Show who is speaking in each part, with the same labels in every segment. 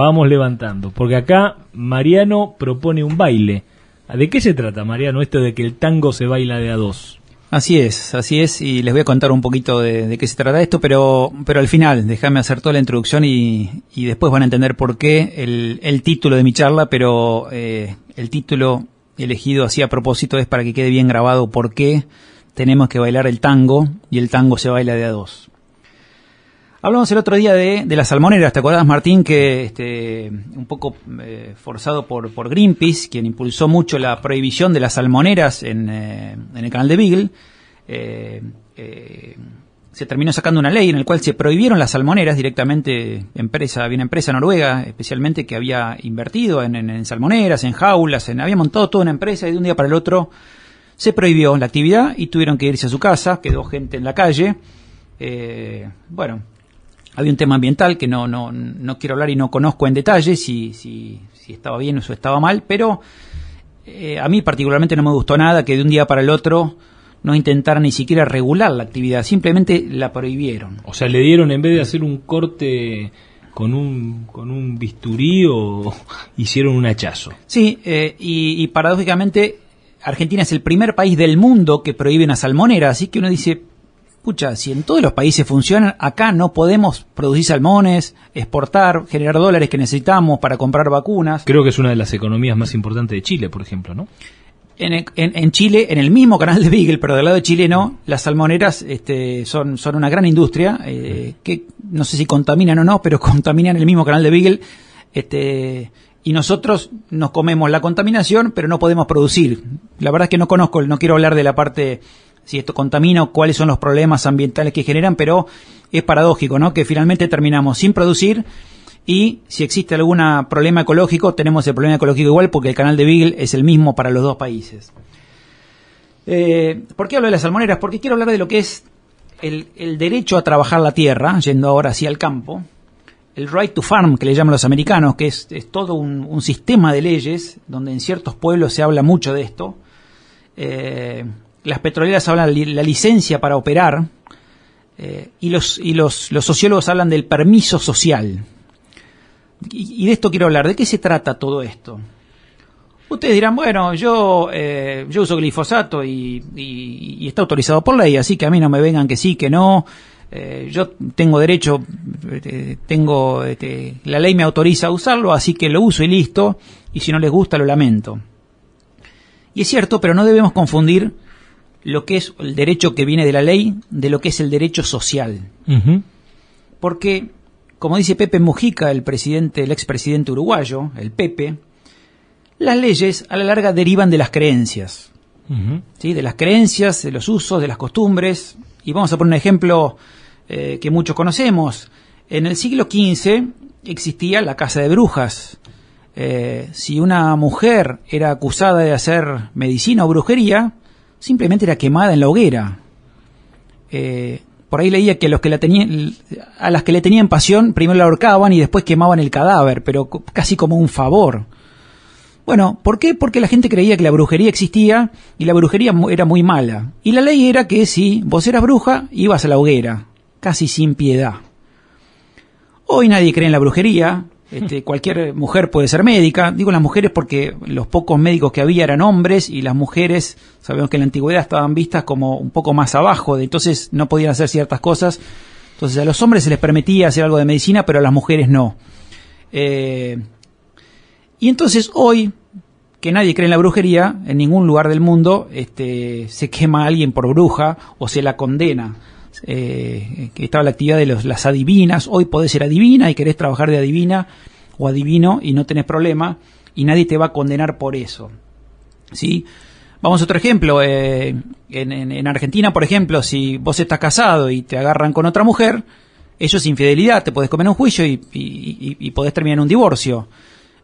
Speaker 1: vamos levantando, porque acá Mariano propone un baile. ¿De qué se trata, Mariano, esto de que el tango se baila de a dos?
Speaker 2: Así es, así es, y les voy a contar un poquito de, qué se trata esto, pero, pero al final, déjame hacer toda la introducción y, y después van a entender por qué el, el título de mi charla, pero eh, el título elegido así a propósito es para que quede bien grabado por qué tenemos que bailar el tango y el tango se baila de a dos. Hablamos el otro día de, las salmoneras, ¿te acuerdas Martín que este, un poco eh, forzado por, Greenpeace, quien impulsó mucho la prohibición de las salmoneras en, eh, el canal de Beagle, eh, se terminó sacando una ley en la cual se prohibieron las salmoneras directamente, empresa, bien empresa noruega, especialmente que había invertido en, en, salmoneras, en jaulas, en, había montado toda una empresa y de un día para el otro se prohibió la actividad y tuvieron que irse a su casa, quedó gente en la calle. bueno, había un tema ambiental que no, no, no quiero hablar y no conozco en detalle si, si, si estaba bien o estaba mal, pero eh, a mí particularmente no me gustó nada que de un día para el otro no intentaran ni siquiera regular la actividad, simplemente la prohibieron.
Speaker 1: O sea, le dieron en vez de hacer un corte con un, con un bisturí o hicieron un hachazo.
Speaker 2: Sí, eh, y, y, paradójicamente Argentina es el primer país del mundo que prohíbe una salmonera, así que uno dice, Pucha, si en todos los países funcionan, acá no podemos producir salmones, exportar, generar dólares que necesitamos para comprar vacunas.
Speaker 1: Creo que es una de las economías más importantes de Chile, por ejemplo, ¿no?
Speaker 2: En, Chile, en el mismo canal de Beagle, pero del lado de Chile no, las salmoneras este, son, son una gran industria eh, que no sé si contaminan o no, pero contaminan el mismo canal de Beagle. Este, y nosotros nos comemos la contaminación, pero no podemos producir. La verdad es que no conozco, no quiero hablar de la parte si esto contamina o cuáles son los problemas ambientales que generan, pero es paradójico, ¿no? Que finalmente terminamos sin producir y si existe algún problema ecológico, tenemos el problema ecológico igual porque el canal de Beagle es el mismo para los dos países. Eh, ¿Por qué hablo de las salmoneras? Porque quiero hablar de lo que es el, derecho a trabajar la tierra, yendo ahora hacia el campo, el right to farm, que le llaman los americanos, que es, todo un, sistema de leyes, donde en ciertos pueblos se habla mucho de esto. Eh, las petroleras hablan de la licencia para operar eh, y, los, y los, los, sociólogos hablan del permiso social. Y, de esto quiero hablar. ¿De qué se trata todo esto? Ustedes dirán, bueno, yo, eh, yo uso glifosato y, está autorizado por ley, así que a mí no me vengan que sí, que no. Eh, yo tengo derecho, tengo, este, la ley me autoriza a usarlo, así que lo uso y listo. Y si no les gusta, lo lamento. Y es cierto, pero no debemos confundir lo que es el derecho que viene de la ley de lo que es el derecho social. Porque, como dice Pepe Mujica, el presidente, el expresidente uruguayo, el Pepe, las leyes a la larga derivan de las creencias. ¿sí? De las creencias, de los usos, de las costumbres. Y vamos a poner un ejemplo eh, que muchos conocemos. En el siglo XV existía la casa de brujas. Eh, si una mujer era acusada de hacer medicina o brujería, simplemente era quemada en la hoguera. Eh, por ahí leía que, los que la tenían, a las que le tenían pasión primero la ahorcaban y después quemaban el cadáver, pero casi como un favor. Bueno, ¿por qué? Porque la gente creía que la brujería existía y la brujería era muy mala. Y la ley era que si vos eras bruja, ibas a la hoguera, casi sin piedad. Hoy nadie cree en la brujería, este, cualquier mujer puede ser médica. Digo las mujeres porque los pocos médicos que había eran hombres y las mujeres, sabemos que en la antigüedad estaban vistas como un poco más abajo, de, entonces no podían hacer ciertas cosas. Entonces a los hombres se les permitía hacer algo de medicina, pero a las mujeres no. Eh, y entonces hoy, que nadie cree en la brujería, en ningún lugar del mundo este, se quema a alguien por bruja o se la condena eh, que estaba la actividad de los, las adivinas, hoy podés ser adivina y querés trabajar de adivina o adivino y no tenés problema y nadie te va a condenar por eso. ¿Sí? Vamos a otro ejemplo. Eh, en, Argentina, por ejemplo, si vos estás casado y te agarran con otra mujer, eso es infidelidad, te podés comer un juicio y, y, podés terminar en un divorcio.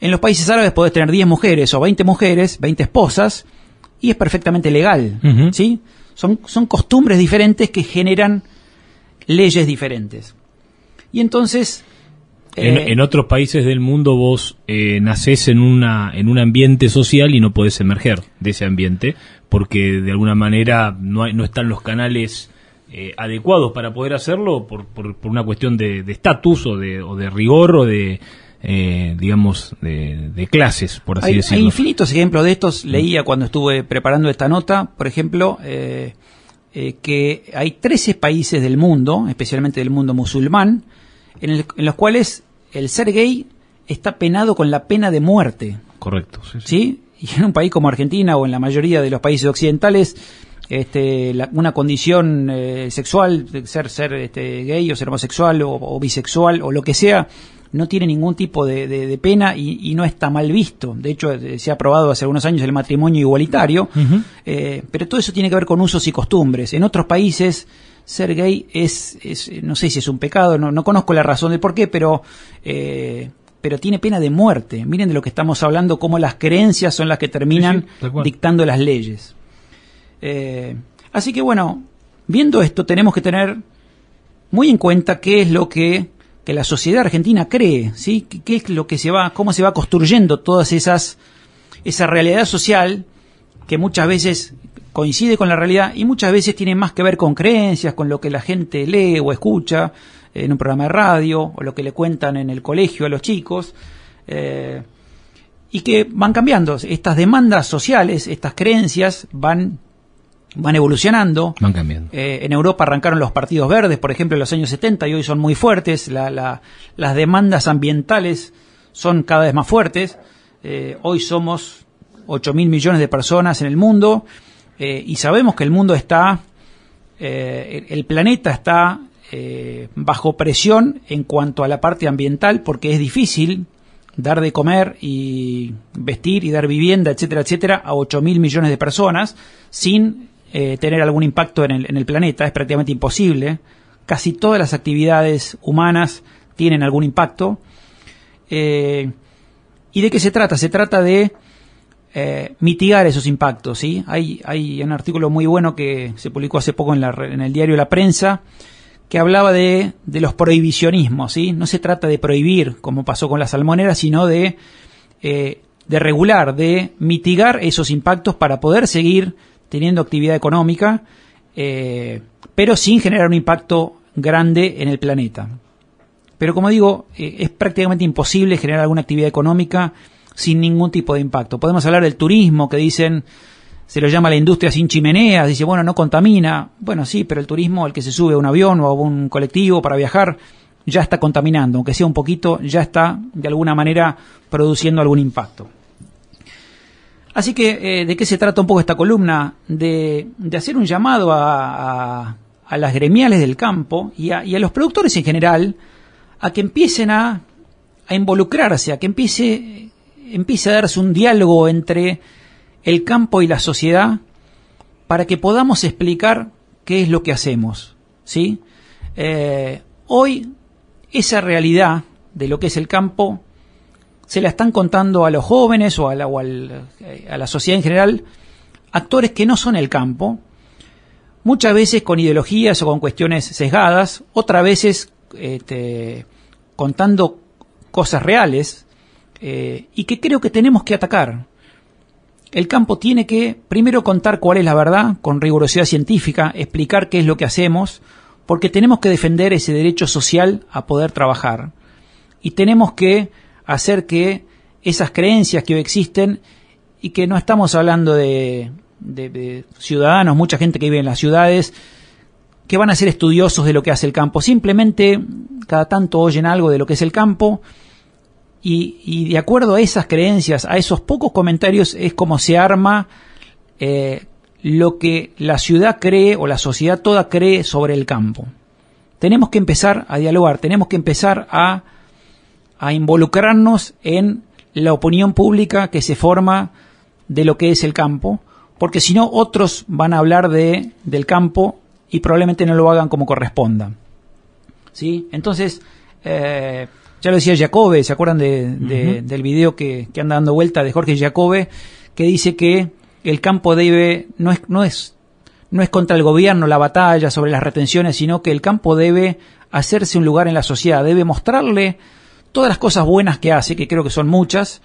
Speaker 2: En los países árabes podés tener 10 mujeres o 20 mujeres, 20 esposas, y es perfectamente legal. ¿sí? Son, son costumbres diferentes que generan leyes diferentes. Y entonces...
Speaker 1: En, eh, otros países del mundo vos eh, nacés en, una, en un ambiente social y no podés emerger de ese ambiente porque de alguna manera no, hay, no están los canales eh, adecuados para poder hacerlo por, por, una cuestión de estatus o, de, o de rigor o de eh, digamos, de, clases, por así
Speaker 2: hay,
Speaker 1: decirlo.
Speaker 2: Hay infinitos ejemplos de estos. Leía cuando estuve preparando esta nota, por ejemplo, eh, eh, que hay 13 países del mundo, especialmente del mundo musulmán, en, los cuales el ser gay está penado con la pena de muerte.
Speaker 1: Correcto.
Speaker 2: Sí, Y en un país como Argentina o en la mayoría de los países occidentales, este, una condición sexual, ser, ser este, gay o ser homosexual o, bisexual o lo que sea, no tiene ningún tipo de, pena y, no está mal visto. De hecho, eh, se ha aprobado hace algunos años el matrimonio igualitario, eh, pero todo eso tiene que ver con usos y costumbres. En otros países, ser gay es, no sé si es un pecado, no, conozco la razón de por qué, pero... Eh, pero tiene pena de muerte. Miren de lo que estamos hablando, cómo las creencias son las que terminan dictando las leyes. así que bueno, viendo esto tenemos que tener muy en cuenta qué es lo que que la sociedad argentina cree, ¿sí? ¿Qué, es lo que se va, cómo se va construyendo todas esas, esa realidad social que muchas veces coincide con la realidad y muchas veces tiene más que ver con creencias, con lo que la gente lee o escucha en un programa de radio o lo que le cuentan en el colegio a los chicos. Eh, y que van cambiando. Estas demandas sociales, estas creencias van van evolucionando.
Speaker 1: Van cambiando.
Speaker 2: Eh, en Europa arrancaron los partidos verdes, por ejemplo, en los años 70 y hoy son muy fuertes. las demandas ambientales son cada vez más fuertes. Eh, hoy somos 8 mil millones de personas en el mundo eh, y sabemos que el mundo está, el planeta está bajo presión en cuanto a la parte ambiental porque es difícil dar de comer y vestir y dar vivienda, etcétera, etcétera, a 8 mil millones de personas sin eh, tener algún impacto en el, planeta, es prácticamente imposible. Casi todas las actividades humanas tienen algún impacto. Eh, ¿Y de qué se trata? Se trata de eh, mitigar esos impactos. ¿sí? Hay, hay un artículo muy bueno que se publicó hace poco en, en el diario La Prensa que hablaba de, de, los prohibicionismos. ¿sí? No se trata de prohibir, como pasó con las salmoneras, sino de, de regular, de mitigar esos impactos para poder seguir teniendo actividad económica, eh, pero sin generar un impacto grande en el planeta. Pero como digo, eh, es prácticamente imposible generar alguna actividad económica sin ningún tipo de impacto. Podemos hablar del turismo, que dicen, se lo llama la industria sin chimeneas, dice, bueno, no contamina. Bueno, sí, pero el turismo, el que se sube a un avión o a un colectivo para viajar, ya está contaminando, aunque sea un poquito, ya está de alguna manera produciendo algún impacto. Así que, eh, ¿de qué se trata un poco esta columna? De, hacer un llamado a, las gremiales del campo y a, los productores en general a que empiecen a, involucrarse, a que empiece, empiece a darse un diálogo entre el campo y la sociedad para que podamos explicar qué es lo que hacemos. ¿sí? Eh, hoy, esa realidad de lo que es el campo se la están contando a los jóvenes o a la, eh, a la sociedad en general actores que no son el campo, muchas veces con ideologías o con cuestiones sesgadas, otras veces este, contando cosas reales eh, y que creo que tenemos que atacar. El campo tiene que primero contar cuál es la verdad con rigurosidad científica, explicar qué es lo que hacemos, porque tenemos que defender ese derecho social a poder trabajar y tenemos que hacer que esas creencias que hoy existen y que no estamos hablando de, ciudadanos, mucha gente que vive en las ciudades, que van a ser estudiosos de lo que hace el campo. Simplemente cada tanto oyen algo de lo que es el campo y, de acuerdo a esas creencias, a esos pocos comentarios, es como se arma eh, lo que la ciudad cree o la sociedad toda cree sobre el campo. Tenemos que empezar a dialogar, tenemos que empezar a a involucrarnos en la opinión pública que se forma de lo que es el campo, porque si no otros van a hablar de, del campo y probablemente no lo hagan como corresponda. ¿Sí? Entonces, eh, ya lo decía Jacobe, ¿se acuerdan de, del video que, que, anda dando vuelta de Jorge Jacobe, que dice que el campo debe, no es, no es, no es contra el gobierno la batalla sobre las retenciones, sino que el campo debe hacerse un lugar en la sociedad, debe mostrarle todas las cosas buenas que hace, que creo que son muchas,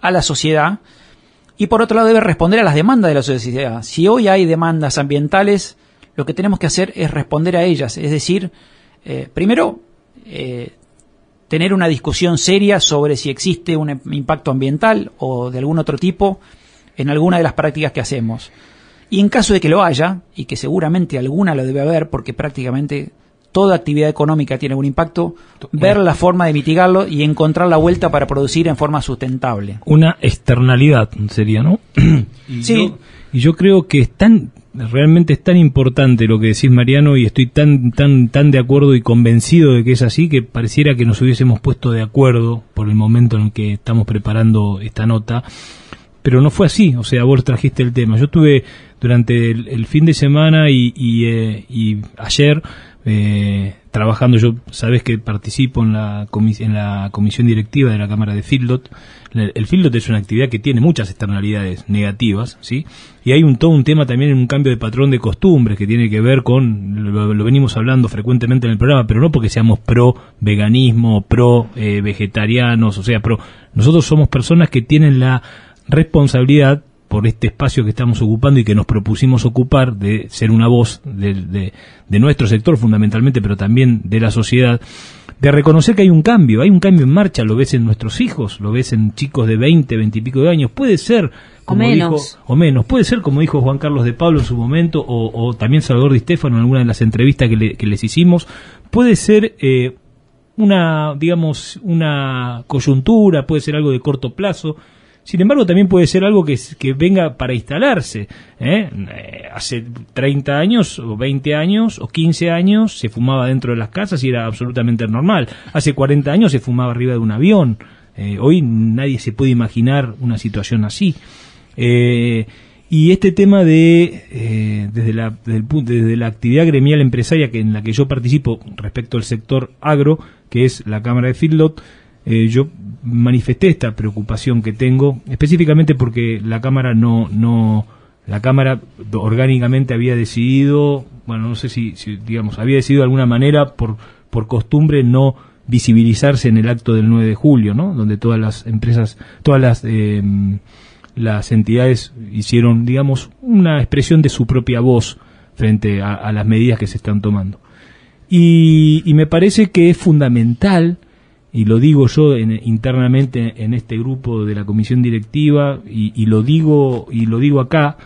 Speaker 2: a la sociedad, y por otro lado debe responder a las demandas de la sociedad. Si hoy hay demandas ambientales, lo que tenemos que hacer es responder a ellas, es decir, eh, primero, eh, tener una discusión seria sobre si existe un impacto ambiental o de algún otro tipo en alguna de las prácticas que hacemos. Y en caso de que lo haya, y que seguramente alguna lo debe haber, porque prácticamente toda actividad económica tiene un impacto, ver la forma de mitigarlo y encontrar la vuelta para producir en forma sustentable.
Speaker 1: Una externalidad sería, ¿no? y sí. Yo, y yo creo que es tan, realmente es tan importante lo que decís Mariano y estoy tan, tan, tan de acuerdo y convencido de que es así que pareciera que nos hubiésemos puesto de acuerdo por el momento en el que estamos preparando esta nota. Pero no fue así, o sea, vos trajiste el tema. Yo estuve durante el, fin de semana y, y, eh, y ayer eh, trabajando. Yo sabes que participo en la, en la comisión directiva de la Cámara de Fieldot. El Fieldot es una actividad que tiene muchas externalidades negativas, ¿sí? Y hay un todo un tema también en un cambio de patrón de costumbres que tiene que ver con, lo, venimos hablando frecuentemente en el programa, pero no porque seamos pro veganismo, pro eh, vegetarianos, o sea, pro. Nosotros somos personas que tienen la responsabilidad por este espacio que estamos ocupando y que nos propusimos ocupar, de ser una voz de, nuestro sector fundamentalmente, pero también de la sociedad, de reconocer que hay un cambio, hay un cambio en marcha, lo ves en nuestros hijos, lo ves en chicos de 20, 20 y pico de años, puede ser como
Speaker 3: o
Speaker 1: menos. dijo, o menos, puede ser como dijo Juan Carlos de Pablo en su momento, o, también Salvador Di Stefano en alguna de las entrevistas que, les hicimos, puede ser eh, una, digamos, una coyuntura, puede ser algo de corto plazo, sin embargo, también puede ser algo que, venga para instalarse. ¿eh? ¿eh? Hace 30 años, o 20 años, o 15 años se fumaba dentro de las casas y era absolutamente normal. Hace 40 años se fumaba arriba de un avión. Eh, hoy nadie se puede imaginar una situación así. Y este tema de, desde, la, desde, desde la actividad gremial empresaria que en la que yo participo respecto al sector agro, que es la Cámara de Feedlot, yo manifesté esta preocupación que tengo, específicamente porque la Cámara no, no, la Cámara orgánicamente había decidido, bueno, no sé si, digamos, había decidido de alguna manera por, por costumbre no visibilizarse en el acto del 9 de julio, ¿no? Donde todas las empresas, todas las, eh, las entidades hicieron, digamos, una expresión de su propia voz frente a, las medidas que se están tomando. Y, y me parece que es fundamental y lo digo yo internamente en este grupo de la comisión directiva y, lo digo y lo digo acá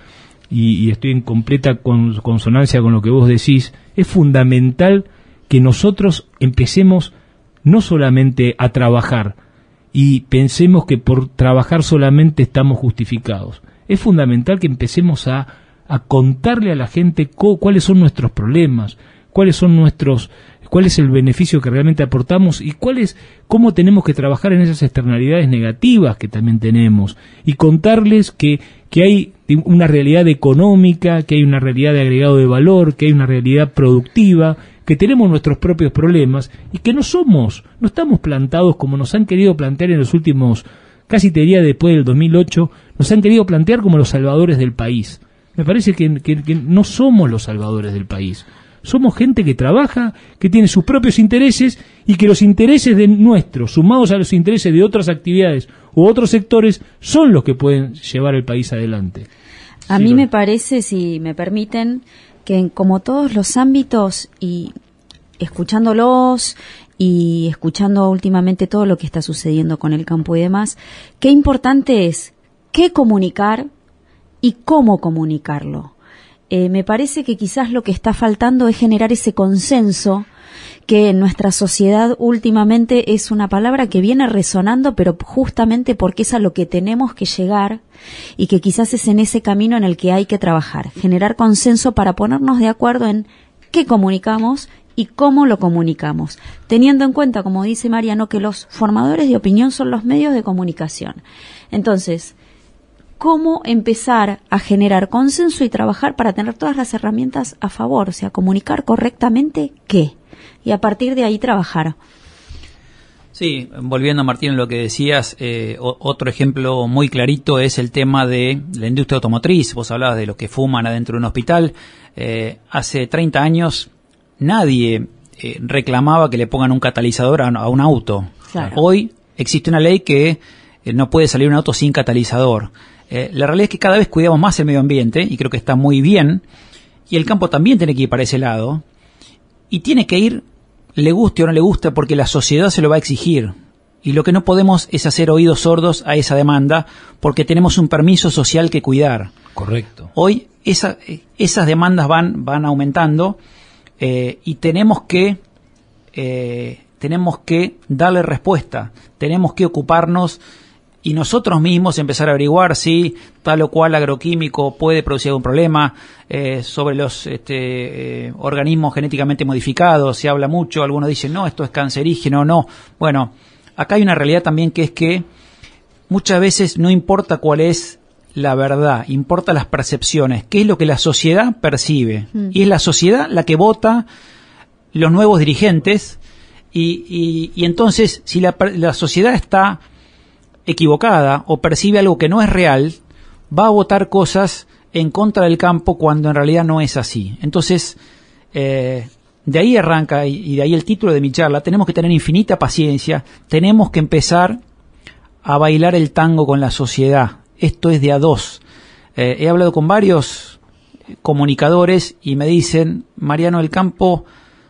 Speaker 1: y, estoy en completa consonancia con lo que vos decís es fundamental que nosotros empecemos no solamente a trabajar y pensemos que por trabajar solamente estamos justificados. Es fundamental que empecemos a, a contarle a la gente cuáles son nuestros problemas cuáles son nuestros cuál es el beneficio que realmente aportamos y cuál es cómo tenemos que trabajar en esas externalidades negativas que también tenemos y contarles que, que hay una realidad económica, que hay una realidad de agregado de valor, que hay una realidad productiva, que tenemos nuestros propios problemas y que no somos, no estamos plantados como nos han querido plantear en los últimos, casi te diría después del 2008, nos han querido plantear como los salvadores del país. Me parece que, que no somos los salvadores del país somos gente que trabaja, que tiene sus propios intereses y que los intereses de nuestros, sumados a los intereses de otras actividades u otros sectores, son los que pueden llevar el país adelante.
Speaker 3: A mí me parece, si me permiten, que en como todos los ámbitos y escuchándolos y escuchando últimamente todo lo que está sucediendo con el campo y demás, qué importante es qué comunicar y cómo comunicarlo. Eh, me parece que quizás lo que está faltando es generar ese consenso que en nuestra sociedad últimamente es una palabra que viene resonando, pero justamente porque es a lo que tenemos que llegar y que quizás es en ese camino en el que hay que trabajar, generar consenso para ponernos de acuerdo en qué comunicamos y cómo lo comunicamos, teniendo en cuenta, como dice Mariano, que los formadores de opinión son los medios de comunicación. Entonces, cómo empezar a generar consenso y trabajar para tener todas las herramientas a favor, o sea, comunicar correctamente qué, y a partir de ahí trabajar.
Speaker 2: Sí, volviendo a Martín lo que decías, eh, otro ejemplo muy clarito es el tema de la industria automotriz. Vos hablabas de los que fuman adentro de un hospital. Eh, hace 30 años nadie eh, reclamaba que le pongan un catalizador a, un auto. Hoy existe una ley que no puede salir un auto sin catalizador. Eh, la realidad es que cada vez cuidamos más el medio ambiente y creo que está muy bien. Y el campo también tiene que ir para ese lado. Y tiene que ir le guste o no le guste porque la sociedad se lo va a exigir. Y lo que no podemos es hacer oídos sordos a esa demanda porque tenemos un permiso social que cuidar.
Speaker 1: Correcto.
Speaker 2: Hoy esa, esas demandas van, van aumentando eh, y tenemos que, eh, tenemos que darle respuesta, tenemos que ocuparnos y nosotros mismos empezar a averiguar si tal o cual agroquímico puede producir algún problema eh, sobre los este, organismos genéticamente modificados. Se habla mucho, algunos dicen, no, esto es cancerígeno, no. Bueno, acá hay una realidad también que es que muchas veces no importa cuál es la verdad, importa las percepciones, qué es lo que la sociedad percibe. Mm. Y es la sociedad la que vota los nuevos dirigentes y, y, entonces si la, la, sociedad está equivocada o percibe algo que no es real, va a votar cosas en contra del campo cuando en realidad no es así. Entonces, eh, de ahí arranca y de ahí el título de mi charla, tenemos que tener infinita paciencia, tenemos que empezar a bailar el tango con la sociedad, esto es de a dos. Eh, he hablado con varios comunicadores y me dicen, Mariano del Campo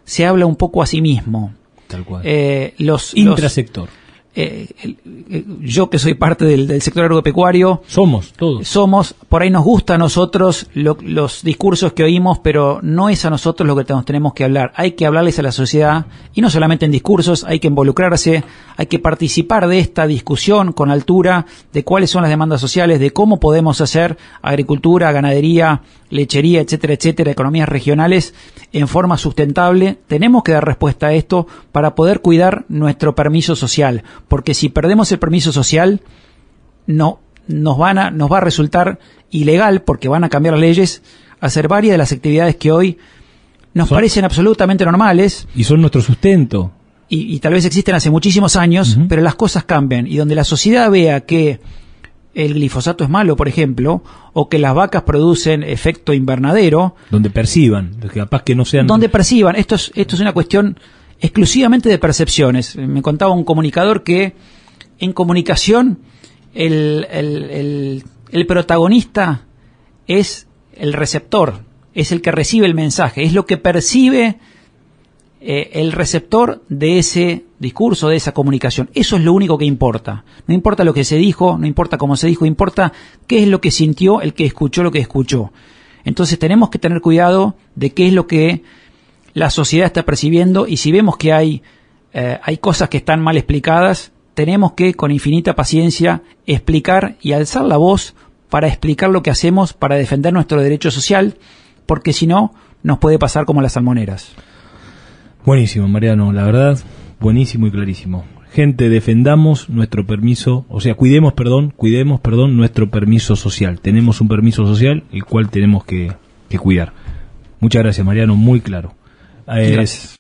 Speaker 2: se habla un poco a sí mismo.
Speaker 1: Tal cual.
Speaker 2: Eh, los,
Speaker 1: Intrasector.
Speaker 2: Eh, eh, yo que soy parte del, sector agropecuario.
Speaker 1: Somos, todos.
Speaker 2: Somos, por ahí nos gusta a nosotros los discursos que oímos, pero no es a nosotros lo que nos tenemos que hablar. Hay que hablarles a la sociedad, y no solamente en discursos, hay que involucrarse, hay que participar de esta discusión con altura de cuáles son las demandas sociales, de cómo podemos hacer agricultura, ganadería, lechería, etcétera, etcétera, economías regionales en forma sustentable. Tenemos que dar respuesta a esto para poder cuidar nuestro permiso social porque si perdemos el permiso social, no, nos, van a, nos va a resultar ilegal, porque van a cambiar las leyes, hacer varias de las actividades que hoy nos parecen absolutamente normales.
Speaker 1: Y son nuestro sustento.
Speaker 2: Y, tal vez existen hace muchísimos años, pero las cosas cambian. Y donde la sociedad vea que el glifosato es malo, por ejemplo, o que las vacas producen efecto invernadero.
Speaker 1: Donde perciban, capaz que no sean.
Speaker 2: Donde perciban. Esto es, esto es una cuestión exclusivamente de percepciones. Me contaba un comunicador que en comunicación el, protagonista es el receptor, es el que recibe el mensaje, es lo que percibe eh, el receptor de ese discurso, de esa comunicación. Eso es lo único que importa. No importa lo que se dijo, no importa cómo se dijo, importa qué es lo que sintió el que escuchó lo que escuchó. Entonces tenemos que tener cuidado de qué es lo que la sociedad está percibiendo y si vemos que hay, eh, hay cosas que están mal explicadas, tenemos que con infinita paciencia explicar y alzar la voz para explicar lo que hacemos para defender nuestro derecho social, porque si no, nos puede pasar como las salmoneras.
Speaker 1: Buenísimo, Mariano, la verdad, buenísimo y clarísimo. Gente, defendamos nuestro permiso, o sea, cuidemos, perdón, cuidemos, perdón, nuestro permiso social. Tenemos un permiso social el cual tenemos que, que cuidar. Muchas gracias, Mariano, muy claro.
Speaker 2: Es